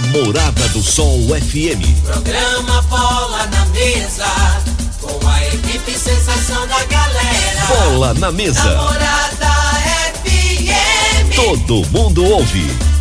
Namorada do Sol FM. Programa Bola na Mesa, com a equipe sensação da galera. Bola na Mesa. Namorada FM. Todo mundo ouve.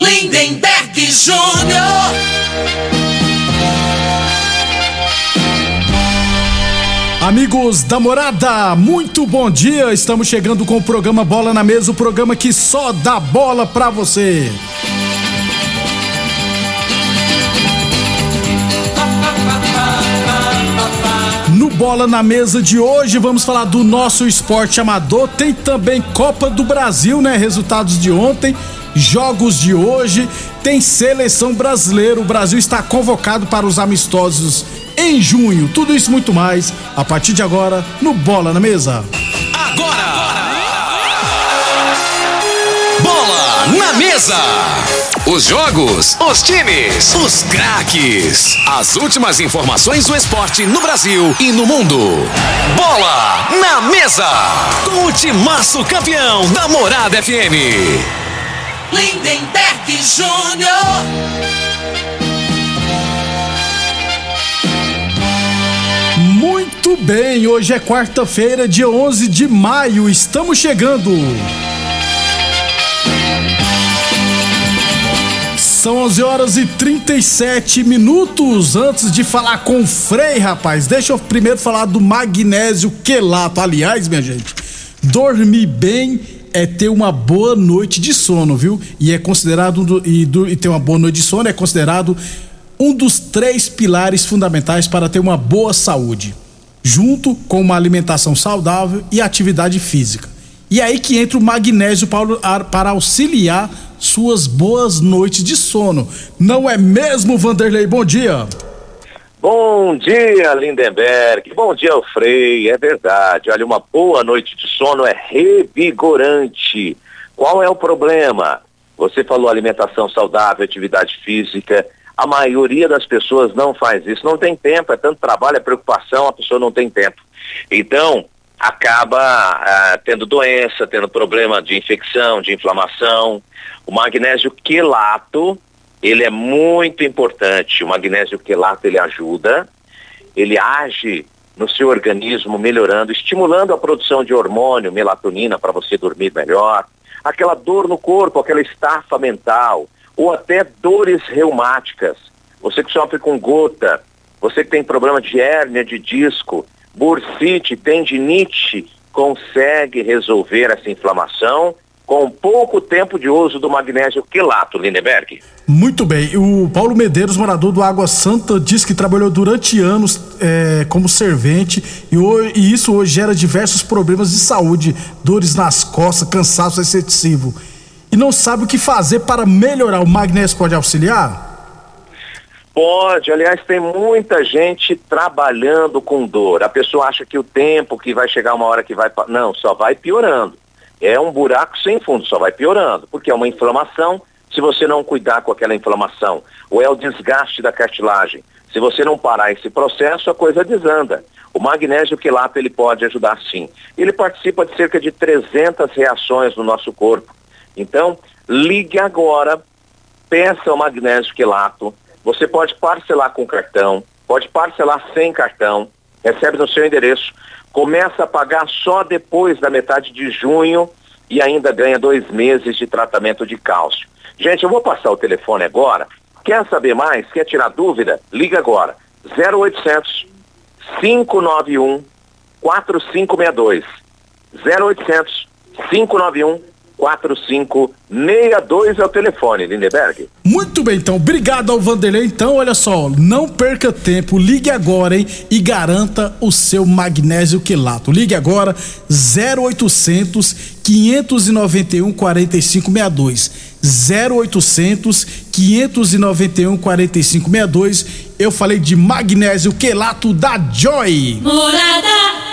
Lindenberg Júnior. Amigos da morada, muito bom dia. Estamos chegando com o programa Bola na Mesa o programa que só dá bola pra você. Bola na Mesa de hoje, vamos falar do nosso esporte amador. Tem também Copa do Brasil, né? Resultados de ontem, jogos de hoje. Tem seleção brasileira. O Brasil está convocado para os amistosos em junho. Tudo isso muito mais a partir de agora no Bola na Mesa. Agora! Bola na mesa! Os jogos, os times, os craques. As últimas informações do esporte no Brasil e no mundo. Bola na mesa! Com o timaço campeão da Morada FM. Lindenberg Júnior. Muito bem, hoje é quarta-feira, dia 11 de maio. Estamos chegando. São 11 horas e 37 minutos. Antes de falar com o Frei, rapaz, deixa eu primeiro falar do magnésio quelato. Aliás, minha gente, dormir bem é ter uma boa noite de sono, viu? E é considerado do- e, do- e ter uma boa noite de sono é considerado um dos três pilares fundamentais para ter uma boa saúde, junto com uma alimentação saudável e atividade física. E aí que entra o magnésio para auxiliar suas boas noites de sono. Não é mesmo, Vanderlei? Bom dia. Bom dia, Lindenberg. Bom dia, Frei. É verdade. Olha, uma boa noite de sono é revigorante. Qual é o problema? Você falou alimentação saudável, atividade física. A maioria das pessoas não faz isso. Não tem tempo, é tanto trabalho, é preocupação, a pessoa não tem tempo. Então, acaba ah, tendo doença, tendo problema de infecção, de inflamação. O magnésio quelato, ele é muito importante. O magnésio quelato, ele ajuda, ele age no seu organismo, melhorando, estimulando a produção de hormônio, melatonina, para você dormir melhor. Aquela dor no corpo, aquela estafa mental, ou até dores reumáticas. Você que sofre com gota, você que tem problema de hérnia de disco, bursite, tendinite, consegue resolver essa inflamação com pouco tempo de uso do magnésio quelato, Lindenberg. Muito bem. O Paulo Medeiros, morador do Água Santa, diz que trabalhou durante anos eh, como servente e, e isso hoje gera diversos problemas de saúde, dores nas costas, cansaço excessivo. E não sabe o que fazer para melhorar. O magnésio pode auxiliar? Pode, aliás, tem muita gente trabalhando com dor. A pessoa acha que o tempo que vai chegar uma hora que vai. Não, só vai piorando. É um buraco sem fundo, só vai piorando, porque é uma inflamação. Se você não cuidar com aquela inflamação, ou é o desgaste da cartilagem, se você não parar esse processo, a coisa desanda. O magnésio quelato ele pode ajudar sim. Ele participa de cerca de 300 reações no nosso corpo. Então, ligue agora peça o magnésio quelato. Você pode parcelar com cartão, pode parcelar sem cartão, recebe no seu endereço, começa a pagar só depois da metade de junho e ainda ganha dois meses de tratamento de cálcio. Gente, eu vou passar o telefone agora. Quer saber mais? Quer tirar dúvida? Liga agora. 0800 591 4562. 0800 591 4562 é o telefone, Lindeberg. Muito bem, então, obrigado ao Vanderlei. Então, olha só, não perca tempo, ligue agora, hein, e garanta o seu magnésio quelato. Ligue agora, 0800 591 4562. 0800 591 4562. Eu falei de magnésio quelato da Joy. Morada.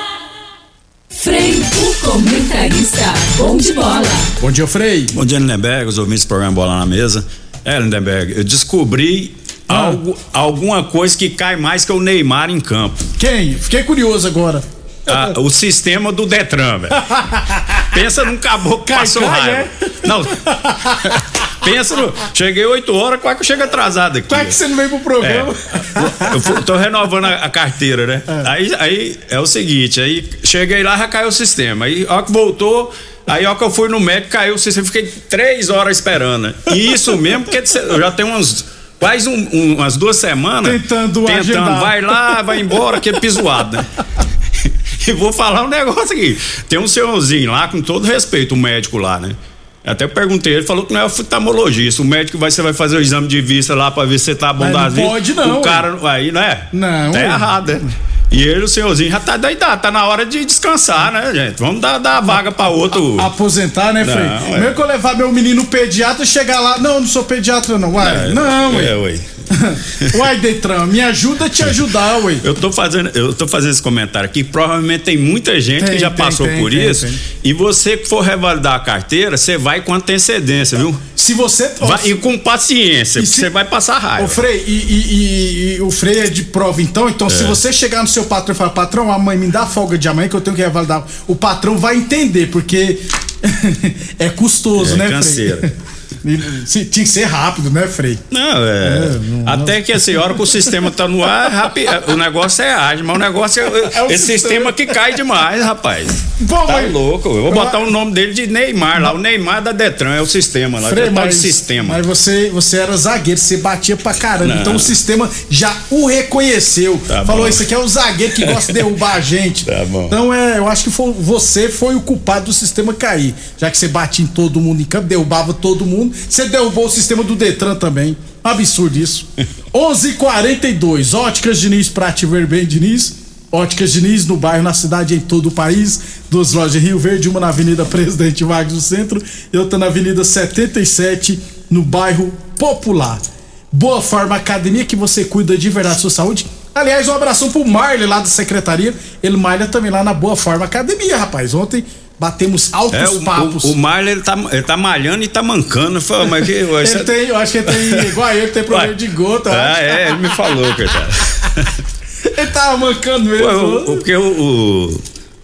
Frei, o comentarista, bom de bola. Bom dia, Frei. Bom dia, Lindenberg, os ouvintes do programa Bola na Mesa. É, Lindenberg, eu descobri Ah. algo, alguma coisa que cai mais que o Neymar em campo. Quem? Fiquei curioso agora. Ah, o sistema do Detran, velho. Pensa num caboclo que Cai, passou cai, raiva. Não. Pensa no. Cheguei 8 horas, quase que eu chego atrasado aqui. É que você não veio pro programa? É. Eu fui- tô renovando a, a carteira, né? É. Aí, aí é o seguinte, aí cheguei lá, já caiu o sistema. Aí, hora que voltou, aí hora que eu fui no médico, caiu o sistema. Fiquei três horas esperando. E isso mesmo, porque eu já tenho uns. Quase um- um- umas duas semanas. Tentando Tentando. agendar. Vai lá, vai embora, aquele pisoado, né? E vou falar um negócio aqui. Tem um senhorzinho lá, com todo respeito, um médico lá, né? Até perguntei, ele falou que não é oftalmologista. O médico vai, você vai fazer o exame de vista lá pra ver se você tá bom das não vistas. pode não, O cara, aí, né? Não, Tá ué. errado, né? E ele, o senhorzinho, já tá da idade, tá na hora de descansar, né, gente? Vamos dar, dar a vaga pra outro. Aposentar, né, Frei? Não, é. Mesmo que eu levar meu menino pediatra chegar lá. Não, não sou pediatra, não. Uai, não, ué. É, ué. Uai, Detran, me ajuda a te ajudar, ué. Eu tô fazendo, eu tô fazendo esse comentário aqui, provavelmente tem muita gente Tem, que já tem, passou tem, por isso. E você que for revalidar a carteira, você vai com antecedência, viu? Se você. Vai, e com paciência, porque se- você vai passar raiva. Ô, Frei, e, e- e- e o Frei é de prova, então. Então, se você chegar no seu patrão e falar, patrão, a mãe me dá folga de amanhã que eu tenho que revalidar. O patrão vai entender, porque é custoso, É, né, canseiro. Frei? Se- Tinha que ser rápido, né, Frei? Não, é. até que assim, a hora que o sistema tá no ar, rapi- o negócio é ágil, mas o negócio é, É o esse sistema. sistema que cai demais, rapaz. Bom, Tá mas- louco. Eu vou botar o nome dele de Neymar lá. O Neymar da Detran é o sistema lá. Frei, é de mas, sistema. mas você, você era zagueiro, você batia pra caramba. Não. Então o sistema já o reconheceu. Tá Falou, bom. isso aqui é o zagueiro que gosta de derrubar a gente. Tá bom. Então é, eu acho que foi- você foi o culpado do sistema cair. Já que você batia em todo mundo em campo, derrubava todo mundo, você derrubou o sistema do Detran também. Absurdo isso. 11:42 Óticas Diniz pra te ver bem, Diniz. Óticas Diniz no bairro, na cidade, em todo o país. Duas lojas em Rio Verde, uma na Avenida Presidente Vargas no centro e outra na Avenida 77 no bairro Popular. Boa Forma Academia que você cuida de verdade da sua saúde. Aliás, um abração pro Marley lá da secretaria. Ele malha também lá na Boa Forma Academia, rapaz. Ontem batemos altos É, o, papos. o, o Marlon, ele tá, ele tá malhando e tá mancando. Fala, mas que, ué, ele você- tem, eu acho que ele tem, igual eu, que tem problema de gota. eu Ah, acho. é, ele me falou, coitado. Ele tava mancando mesmo. Ué, o- o- Porque o, o,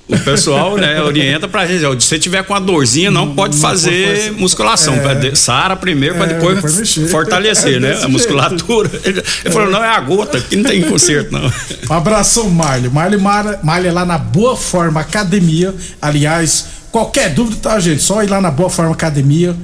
o pessoal, né, orienta pra gente, ó, se você tiver com uma dorzinha, não, pode não fazer pode musculação. É. de- Sara primeiro, pra É, depois, depois fortalecer, É né? A musculatura. Ele, ele falou, não, é a gota, que não tem conserto, não. Um abração, Marley. Marley Mara- Marley é lá na Boa Forma Academia. Aliás, qualquer dúvida, tá, gente? Só ir lá na Boa Forma Academia.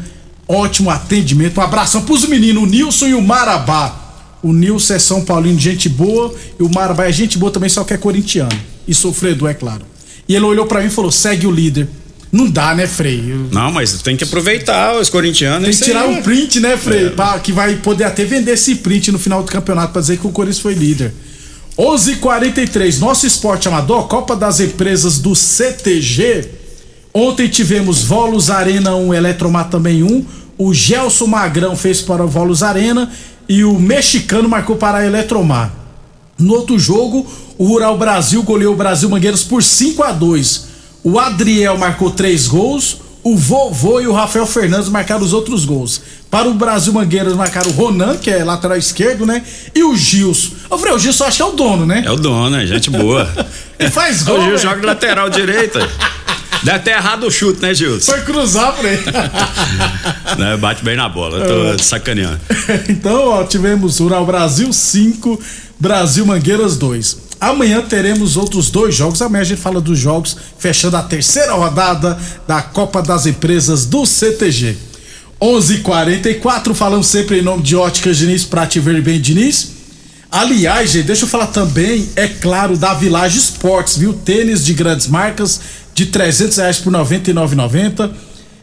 Ótimo atendimento. Um abração pros meninos, o Nilson e o Marabá. O Nilson é São Paulino, gente boa. E o Marabá é gente boa também, só que é corintiano. E sofredor, é claro. E ele olhou pra mim e falou: segue o líder. Não dá, né, Frei? Eu- Não, mas tem que aproveitar os corintianos. Tem que tirar aí, um print, né, Frei? É. Pra- que vai poder até vender esse print no final do campeonato pra dizer que o Corinthians foi líder. 11:43 Nosso esporte amador, Copa das Empresas do CTG. Ontem tivemos Volos Arena 1, Eletromar também 1. O Gelson Magrão fez para o Volos Arena e o mexicano marcou para a Eletromar. No outro jogo, o Rural Brasil goleou o Brasil Mangueiras por 5 a 2 O Adriel marcou três gols, o Vovô e o Rafael Fernandes marcaram os outros gols. Para o Brasil Mangueiras marcaram o Ronan, que é lateral esquerdo, né? E o Gilson. Eu falei, o Gilson acho que é o dono, né? É o dono, é gente boa. Ele faz gol. o Gil né? joga lateral direita. Deve ter errado o chute, né, Gilson? Foi cruzar pra ele. Bate bem na bola, eu tô sacaneando. então, ó, tivemos Rural Brasil 5, Brasil Mangueiras 2. Amanhã teremos outros dois jogos. Amanhã a gente fala dos jogos, fechando a terceira rodada da Copa das Empresas do CTG. 11:44 falamos sempre em nome de Óticas Diniz, pra te ver bem, Diniz. Aliás, gente, deixa eu falar também, é claro, da Village Esportes, viu? Tênis de grandes marcas de 300 reais por 99,90.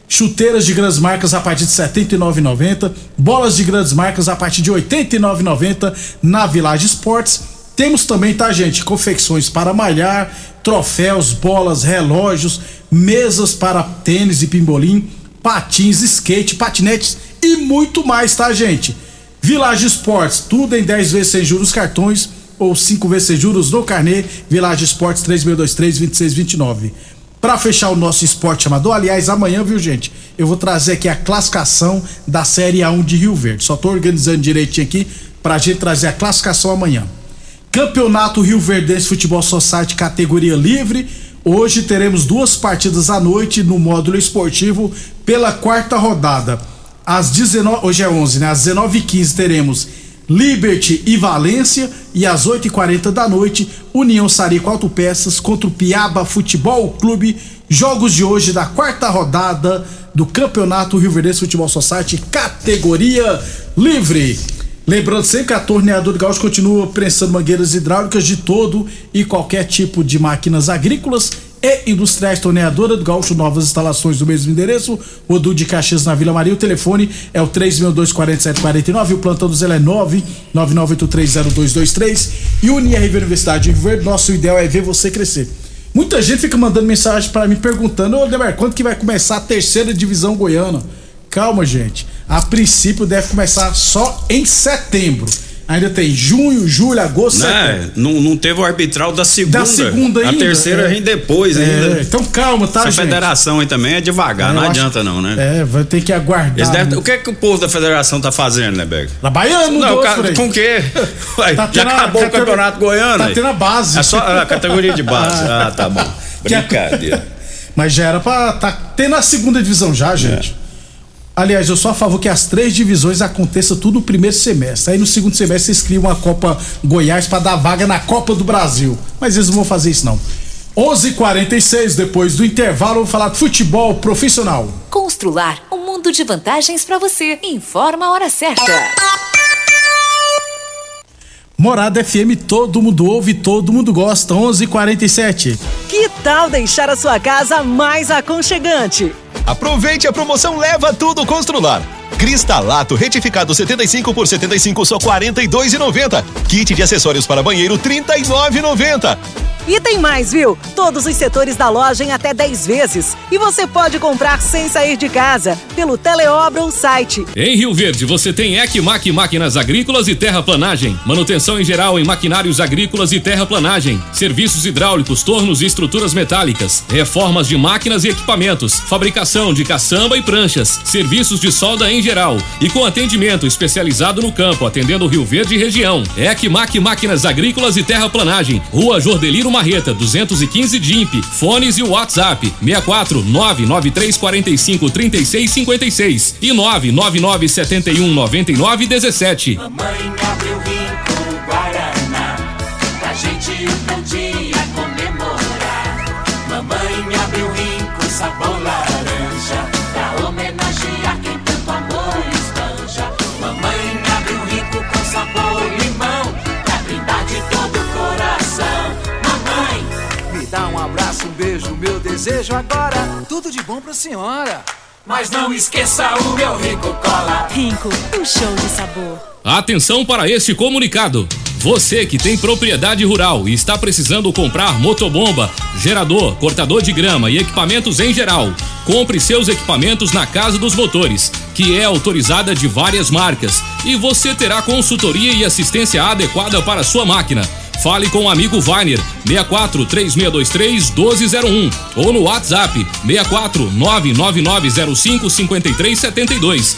Chuteiras de grandes marcas a partir de R$ 79,90, bolas de grandes marcas a partir de R$ 89,90 na Village Esportes. Temos também, tá, gente, confecções para malhar, troféus, bolas, relógios, mesas para tênis e pimbolim, patins, skate, patinetes e muito mais, tá, gente? Village Esportes, tudo em 10 vezes sem juros cartões ou 5 vezes sem juros no carnê. Village Esportes 3623-2629. Para fechar o nosso esporte amador, aliás, amanhã, viu, gente? Eu vou trazer aqui a classificação da Série A1 de Rio Verde. Só tô organizando direitinho aqui pra gente trazer a classificação amanhã. Campeonato Rio Verdense Futebol Society categoria livre. Hoje teremos duas partidas à noite no módulo esportivo pela quarta rodada. Às 19, hoje é 11, né? Às 19h15 teremos Liberty e Valência e às 8h40 da noite, União Sarico Autopeças contra o Piaba Futebol Clube. Jogos de hoje da quarta rodada do Campeonato Rio Verde Futebol Society, categoria livre. Lembrando sempre que a torneadora Gaúcho continua prensando mangueiras hidráulicas de todo e qualquer tipo de máquinas agrícolas e industriais torneadora do Gaúcho, novas instalações do mesmo endereço, Odu de Caxias na Vila Maria, o telefone é o 3624749, o plantão do Zé é 999830223 e UniRV Universidade de Verde, nosso ideal é ver você crescer. Muita gente fica mandando mensagem para mim perguntando, ô Demer, quando que vai começar a terceira divisão goiana? Calma, gente. A princípio deve começar só em setembro. Ainda tem junho, julho, agosto, Né? Não, não teve o arbitral da segunda. Da segunda ainda. A terceira é. vem depois É, ainda. então calma, tá, Essa gente? federação aí também é devagar, É, não eu acho- adianta não, né? É, vai ter que aguardar. Muito. o que é que o povo da federação tá fazendo, né, Beg? Trabalhando, Não, doce, ca- com o quê? Ué, Tá já a- acabou tá o campeonato goiano? tá aí? tendo a base. É só a categoria de base. ah, tá bom. A- Brincadeira. Mas já era pra tá tendo a segunda divisão já, gente. Aliás, eu sou a favor que as três divisões aconteça tudo no primeiro semestre. Aí no segundo semestre vocês criam uma Copa Goiás pra dar vaga na Copa do Brasil. Mas eles não vão fazer isso não. 11:46 depois do intervalo, vamos falar de futebol profissional. Constrular um mundo de vantagens para você. Informa a hora certa. Morada FM, todo mundo ouve, todo mundo gosta. 11:47. Que tal deixar a sua casa mais aconchegante? Aproveite a promoção Leva Tudo Constrular. Cristalato retificado 75 por 75 só 42,90. Kit de acessórios para banheiro 39,90. E tem mais, viu? Todos os setores da loja em até 10 vezes. E você pode comprar sem sair de casa, pelo Teleobra ou site. Em Rio Verde, você tem Ecmac Máquinas Agrícolas e Terraplanagem. Manutenção em geral em maquinários agrícolas e terraplanagem. Serviços hidráulicos, tornos e estruturas metálicas. Reformas de máquinas e equipamentos. Fabricação de caçamba e pranchas. Serviços de solda em geral. E com atendimento especializado no campo, atendendo Rio Verde e região. Ecmac Máquinas Agrícolas e Terraplanagem. Rua Jordeliro Marreta, 215 DIMP. Fones e WhatsApp: 64 993 45 36 56 e 999 71 99 17. Mamãe abriu rico desejo agora. Tudo de bom pra senhora. mas não esqueça o meu rico cola. Rinco, um show de sabor. Atenção para este comunicado. Você que tem propriedade rural e está precisando comprar motobomba, gerador, cortador de grama e equipamentos em geral, compre seus equipamentos na Casa dos Motores, que é autorizada de várias marcas, e você terá consultoria e assistência adequada para sua máquina. Fale com o amigo Vainer 64 3623 1201 ou no WhatsApp 64 99905 5372.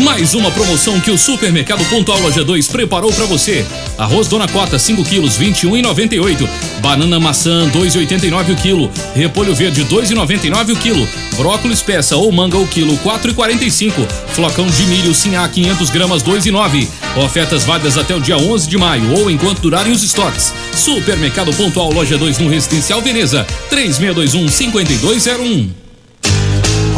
Mais uma promoção que o Supermercado Pontual Loja 2 preparou para você. Arroz Dona Cota 5 quilos 21,98. Banana maçã 2,89 o quilo. Repolho verde 2,99 o quilo. Brócolis peça ou manga o quilo 4,45. Flocão de milho Sinhá 500 gramas 2,9. Ofertas válidas até o dia 11 de maio ou enquanto durarem os estoques. Supermercado Pontual Loja 2 no Residencial Veneza 3621 5201.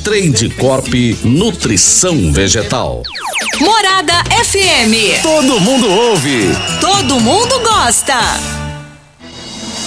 Trade Corp Nutrição Vegetal. Morada FM. Todo mundo ouve. Todo mundo gosta.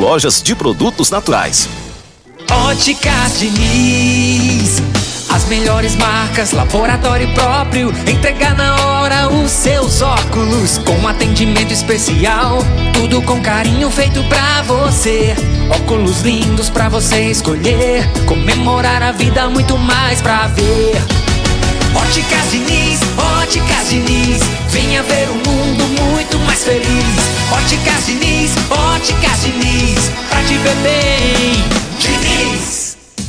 lojas de produtos naturais. Óticas Diniz. As melhores marcas, laboratório próprio. Entregar na hora os seus óculos. Com atendimento especial. Tudo com carinho feito pra você. Óculos lindos pra você escolher. Comemorar a vida, muito mais pra ver. Óticas Diniz, Óticas Diniz. Venha ver um mundo muito mais feliz. Óticas Diniz, Óticas Diniz. Pra te ver bem, Diniz.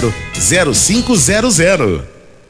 0500.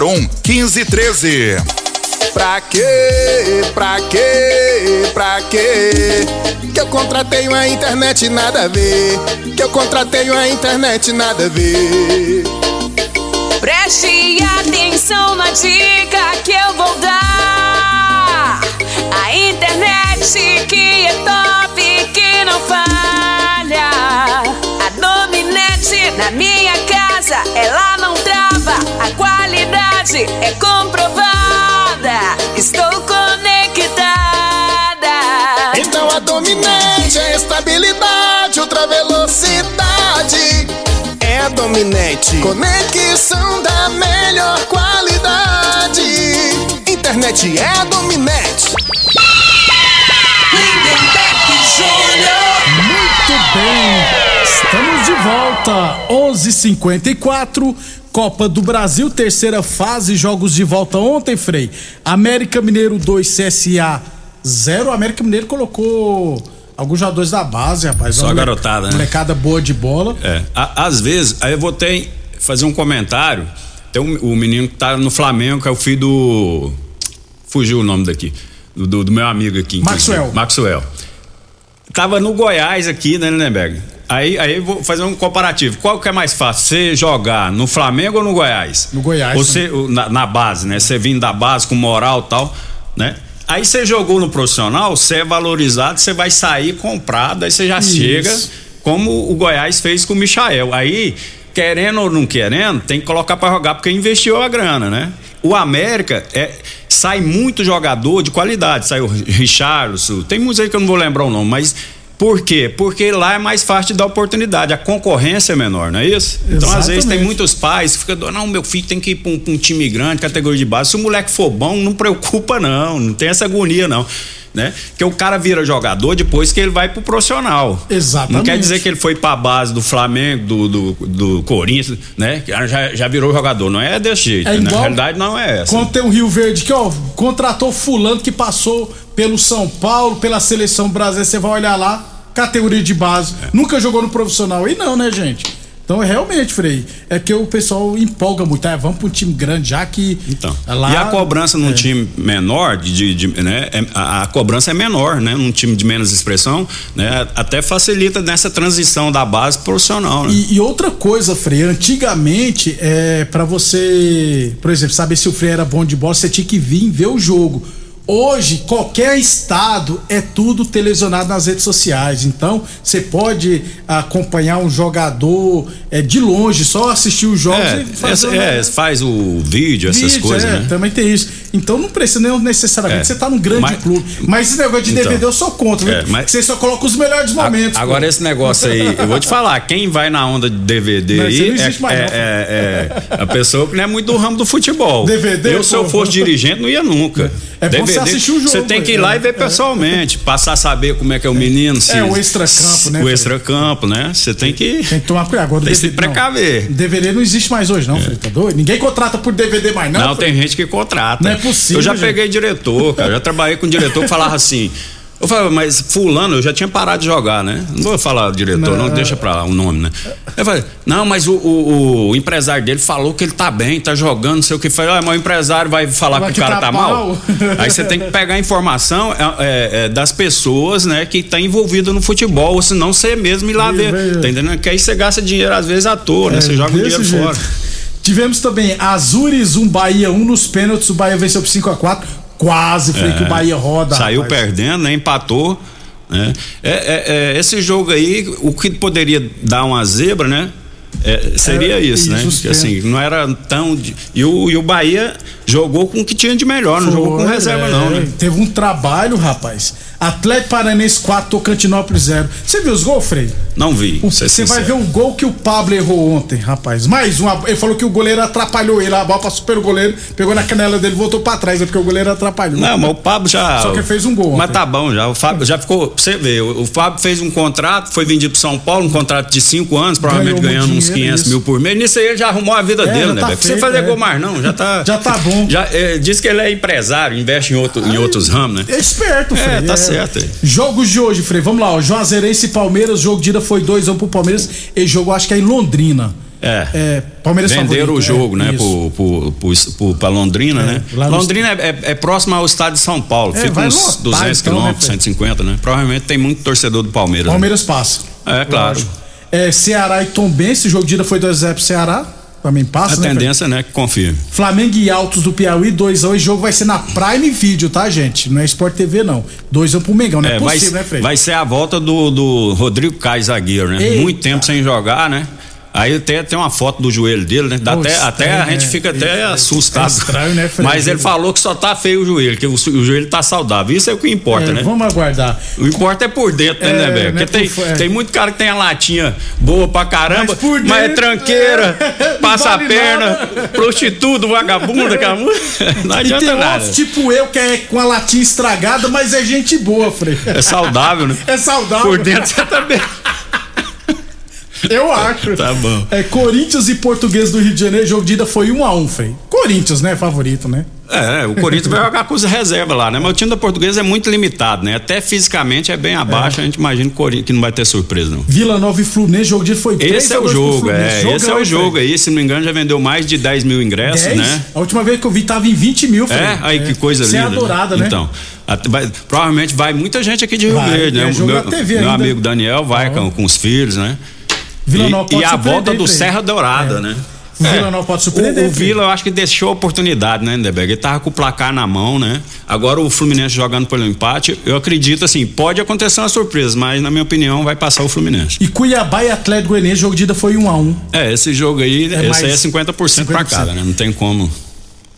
1513. Pra quê? Pra quê? Pra quê? Que eu contratei uma internet nada a ver. Que eu contratei uma internet nada a ver. Preste atenção na dica que eu vou dar. A internet que é top, Dominante. Conexão da melhor qualidade. Internet é dominante. Muito bem, estamos de volta. 11:54 Copa do Brasil, terceira fase, jogos de volta ontem, Frei. América Mineiro 2, CSA 0. América Mineiro colocou alguns jogadores da base, rapaz. Só garotada, né? Molecada boa de bola. É, às vezes, aí eu vou ter fazer um comentário. Tem um, o menino que tá no Flamengo, que é o filho do Fugiu o nome daqui. Do, do meu amigo aqui. Maxwell. Maxwell. Tava no Goiás aqui, né, Lindenberg? Aí, aí vou fazer um comparativo. Qual que é mais fácil? Você jogar no Flamengo ou no Goiás? No Goiás. Você, o- na, na base, né? Você vindo da base com moral e tal, né? Aí você jogou no profissional, você é valorizado, você vai sair comprado, aí você já Isso. chega, como o Goiás fez com o Michael. Aí, querendo ou não querendo, tem que colocar pra jogar, porque investiu a grana, né? O América é, sai muito jogador de qualidade. Sai o Richarlison, tem muitos aí que eu não vou lembrar o nome, mas por quê? Porque lá é mais fácil de dar oportunidade, a concorrência é menor, não é isso? Então, às vezes, tem Exatamente. muitos pais que ficam, não, meu filho tem que ir pra um, um time grande, categoria de base. Se o moleque for bom, não preocupa, não, não tem essa agonia, não. Né? Porque o cara vira jogador depois que ele vai pro profissional. Exatamente. Não quer dizer que ele foi pra base do Flamengo, do, do, do Corinthians, né? Que Já, já virou jogador. Não é desse jeito. É né? Na igual- realidade, não é essa. Quando tem um Rio Verde que, ó, contratou fulano que passou pelo São Paulo, pela seleção brasileira, você vai olhar lá, categoria de base, É. nunca jogou no profissional. E não, né, gente? Então, é realmente, Frei, é que o pessoal empolga muito. Ah, vamos pra um time grande, já que. Então, lá, e a cobrança num é. time menor, de, de- né, é- a, a cobrança é menor, né? Num time de menos expressão, né? Até facilita nessa transição da base pro profissional, né? E, e outra coisa, Frei, antigamente, é para você, por exemplo, saber se o Frei era bom de bola, você tinha que vir ver o jogo. Hoje, qualquer estado é tudo televisionado nas redes sociais. Então, você pode acompanhar um jogador é, de longe, só assistir os jogos É, e fazer. essa- é, faz o vídeo, essas Vídeo, coisas, é, né? Também tem isso. Então não precisa nem necessariamente É. você tá num grande Mas- clube. Mas esse negócio de Então. DVD eu sou contra? É, mas- Você só coloca os melhores momentos. pô. Agora esse negócio aí, eu vou te falar, quem vai na onda de DVD Mas aí não é, é- é- é a pessoa que não é muito do ramo do futebol. DVD, eu, se eu pô. fosse dirigente, não ia nunca. É bom você assistir o jogo, Você tem que ir é. lá e ver pessoalmente, passar a saber como é que é o menino. Se, É, o extracampo, né, O extracampo, né? Você tem que. Tem que tomar cuidado. Agora, Tem que se DVD não. precaver. DVD não existe mais hoje, não, Frei, tá doido? Ninguém contrata por DVD mais, não. Não, tem gente que contrata. Não é possível, Eu já gente. peguei diretor, cara. Já trabalhei com diretor que falava assim. Eu falava, mas fulano, eu já tinha parado de jogar, né? Não vou falar diretor, não, Não. deixa pra lá o nome, né? Eu falei, não, mas o, o- o empresário dele falou que ele tá bem, tá jogando, não sei o que. Eu Falei, ah, mas o empresário vai falar Vai que o cara tá mal? mal. Aí você tem que pegar a informação é, é, é, das pessoas, né, que tá envolvido no futebol, ou senão você mesmo ir lá ver. Tá entendendo? Que aí você gasta dinheiro, às vezes, à toa, né? É, Você joga o dinheiro jeito. fora. Tivemos também Azures 1, Bahia 1 nos pênaltis. O Bahia venceu por 5x4. Quase foi que o Bahia roda. Saiu rapaz. perdendo, né? Empatou. Né? É, é- é, esse jogo aí, o que poderia dar uma zebra, né? É, seria É, isso, né? assim, não era tão. de- e, o, e o Bahia jogou com o que tinha de melhor, não jogou com Foi, reserva, é, não, né? Teve um trabalho, rapaz. Atlético Paranense 4, Tocantinópolis 0. Você viu os gols, Frei? Não vi. Você vai ver o gol que o Pablo errou ontem, rapaz. Mais um. Ele falou que o goleiro atrapalhou ele. A bola passou pelo goleiro, pegou na canela dele, voltou pra trás. É porque o goleiro atrapalhou. Não, mas o Pablo já. Só que fez um gol Mas ontem. tá bom já. O Fábio já ficou. Você vê, o, Fábio fez um contrato, foi vendido pro São Paulo, um contrato de cinco anos, provavelmente Ganhou ganhando uns dinheiro, 500 isso. mil por mês. Nisso aí ele já arrumou a vida É, dele, né, tá feito, fazer é. gol mais, não. Já tá. Já tá bom. Já, é, diz que ele é empresário, investe em, outro, em outros ramos, né? É esperto, É, Frei. tá certo aí. Jogos de hoje, Frei. Vamos lá, ó. Juazeirense e Palmeiras. Jogo de ida foi 2x1 pro Palmeiras. Esse jogo acho que é em Londrina. É. É, Palmeiras Venderam o jogo, é, né, pro, pro, pro, pro- pra Londrina, né? lá no- Londrina é, é- é próximo ao estado de São Paulo, É, fica uns lotar, 200 então, né, quilômetros, Fred? 150, né? Provavelmente tem muito torcedor do Palmeiras. né? Palmeiras passa. É, claro. Lógico. É, Ceará e Tombense. Jogo de ida foi 2x0 pro Ceará. Também passa, A né, tendência, né, que confia. Flamengo e Altos do Piauí, 2x1. O jogo vai ser na Prime Video, tá, gente? Não é Sport TV, não. 2x1 pro Mengão. Não é, É, vai, possível, né, Frei? vai ser a volta do, do Rodrigo Caio zagueiro, né? Eita. Muito tempo sem jogar, né? Aí tem, tem uma foto do joelho dele, né? Dá Pô, até, até a gente né? fica até É, é, assustado. é estranho, né? Mas ele falou que só tá feio o joelho, que o, o joelho tá saudável. Isso é o que importa, É, né? Vamos aguardar. O importa é por dentro, né, É, né, velho? né, Porque tem, tem muito cara que tem a latinha boa pra caramba, Mas por mas é tranqueira, é, passa não a vale perna, nada. prostituto, vagabunda. Não E adianta tem nada. outros, tipo eu, que é com a latinha estragada, mas é gente boa, Frei. É saudável, né? É saudável. Por dentro você tá bem. Eu acho. Tá bom. É Corinthians e Português do Rio de Janeiro, jogo de ida foi 1 a 1 Frei. Corinthians, né? Favorito, né? É, o Corinthians vai jogar com os reserva lá, né? Mas o time da Portuguesa é muito limitado, né? Até fisicamente é bem abaixo, a gente imagina que não vai ter surpresa, não. Vila Nova e Fluminense, jogo de foi Esse é o jogo, é. Jogão, Esse é o jogo aí, se não me engano, já vendeu mais de 10 mil ingressos, 10? né? A última vez que eu vi tava em 20 mil. É, aí que coisa Você linda. é adorada, né? Então, vai- provavelmente vai muita gente aqui de Rio Vai, Verde, né? é jogo meu, TV meu ainda. amigo Daniel vai com, com os filhos, né? E, e a volta do. Serra Dourada, É. né? O Vila pode surpreender, O, o. Vila, eu acho que deixou a oportunidade, né, Lindeberg? Ele tava com o placar na mão, né? Agora o Fluminense jogando pelo empate, eu acredito assim, pode acontecer uma surpresa, mas na minha opinião vai passar o Fluminense. E Cuiabá e Atlético Goianiense, jogo de ida foi 1 a 1 É, esse jogo aí, É esse aí é mais 50%, pra 50%. cada, né? Não tem como.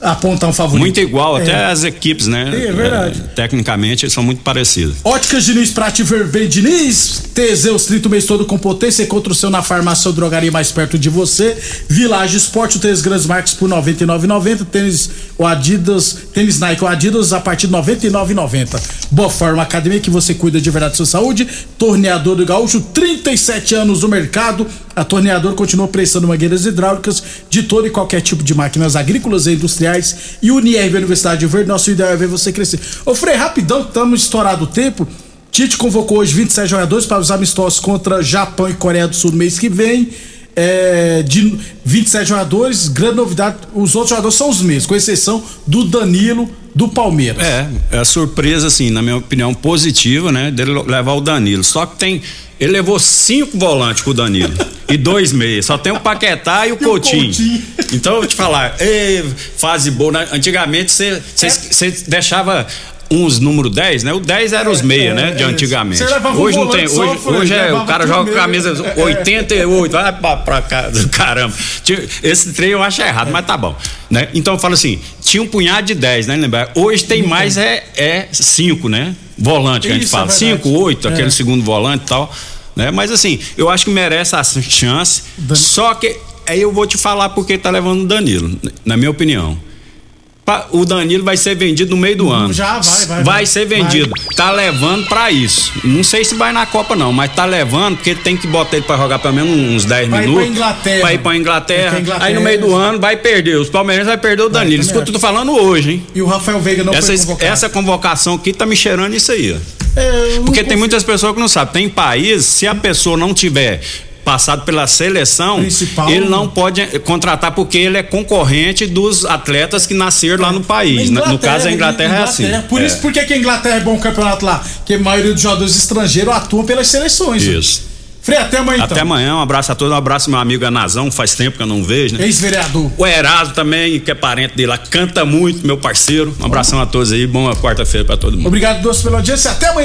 Apontar um favorito. Muito igual, até É. as equipes, né? É verdade. É, tecnicamente, eles são muito parecidos. Óticas Diniz, Prate Verben Diniz, Teseus 30 o mês todo com potência, encontra o seu na farmácia ou drogaria mais perto de você. Village Esporte, três grandes marcas por R$ 99,90. Tênis, o Adidas, tênis Nike, o Adidas a partir de R$ 99,90. Boa Forma Academia, que você cuida de verdade da sua saúde. Torneador do Gaúcho, 37 anos no mercado. A Torneador continua prestando mangueiras hidráulicas de todo e qualquer tipo de máquinas agrícolas e industriais. E Unirv Universidade de Verde, nosso ideal é ver você crescer. Ô Frei, rapidão, estamos estourado o tempo. Tite convocou hoje 27 jogadores para os amistosos contra Japão e Coreia do Sul no mês que vem. É, de 27 jogadores, grande novidade, os outros jogadores são os mesmos, com exceção do Danilo do Palmeiras. É, é a surpresa, assim, na minha opinião, positiva, né? Dele levar o Danilo. Só que tem. Ele levou cinco volantes com o Danilo. e dois meias. Só tem o Paquetá e o Coutinho. Então eu vou te falar, fase boa. né? Antigamente você você deixava uns número 10, né? O 10 era os meia, né? De é, antigamente. Hoje não tem. Hoje, Fred, hoje é, o cara joga com meia. camisa É. 88, vai pra, pra cá, caramba. Esse trem eu acho errado, mas tá bom. Né? Então eu falo assim: tinha um punhado de 10, né? Lembra? Hoje tem mais, é, é cinco, né? Volante que a gente Isso, é fala. verdade. cinco, oito, É. aquele segundo volante e tal. Né? Mas assim, eu acho que merece a chance. Só que aí eu vou te falar porque tá levando o Danilo, na minha opinião. O Danilo vai ser vendido no meio do ano. Já vai, vai, Vai vai. ser vendido. Tá levando pra isso. Não sei se vai na Copa, não, mas tá levando porque tem que botar ele pra jogar pelo menos uns 10 Vai minutos. pra Inglaterra. Vai ir pra Inglaterra. Vai Inglaterra. Aí no meio do ano vai perder. Os palmeirenses vai perder o Danilo. Isso que eu tô falando hoje, hein? E o Rafael Veiga não essa, essa convocação aqui tá me cheirando isso aí, ó. É, Porque tem muitas pessoas que não sabem. Tem países, se a pessoa não tiver passado pela seleção, Principal. ele não pode contratar porque ele é concorrente dos atletas que nasceram lá no país. Na- no caso, a Inglaterra, é assim. Por É. isso, por que a Inglaterra é bom campeonato lá? Porque a maioria dos jogadores estrangeiros atuam pelas seleções. Isso. Frei, até amanhã então. Até amanhã, um abraço a todos, um abraço meu amigo Anazão, faz tempo que eu não vejo, né? Ex-vereador. O Erasmo também, que é parente dele lá, canta muito, meu parceiro. Um abração a todos aí, boa quarta-feira pra todo mundo. Obrigado, doce, pela audiência. Até amanhã.